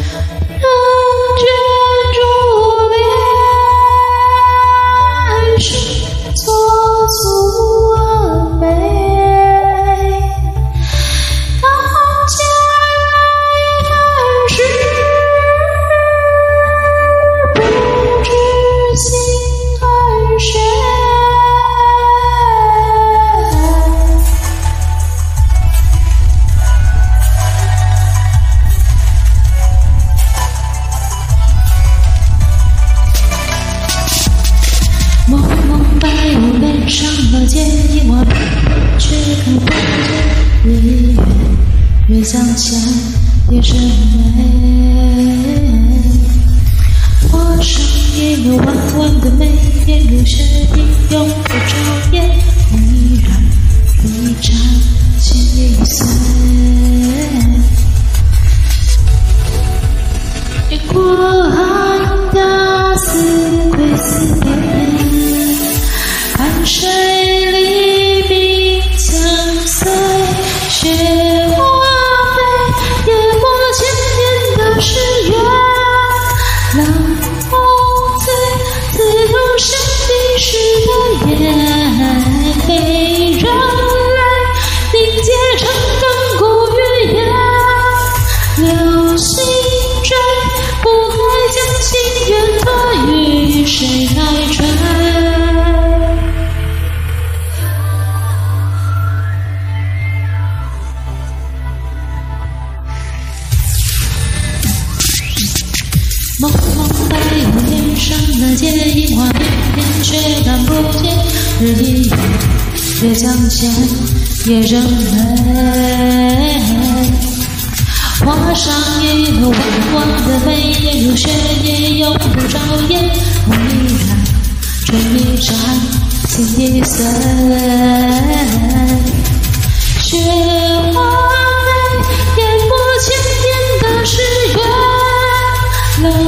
No. 看不见你，越想见越珍美。我上一抹弯弯的眉，眼落雪地永不遮掩。谁来追？蒙蒙白雾上却看不见。日月夜正美。画上一抹弯弯的眉，眼如雪，夜永不眨眼。唇一绽，心一碎，雪花飞，湮灭千年的誓约。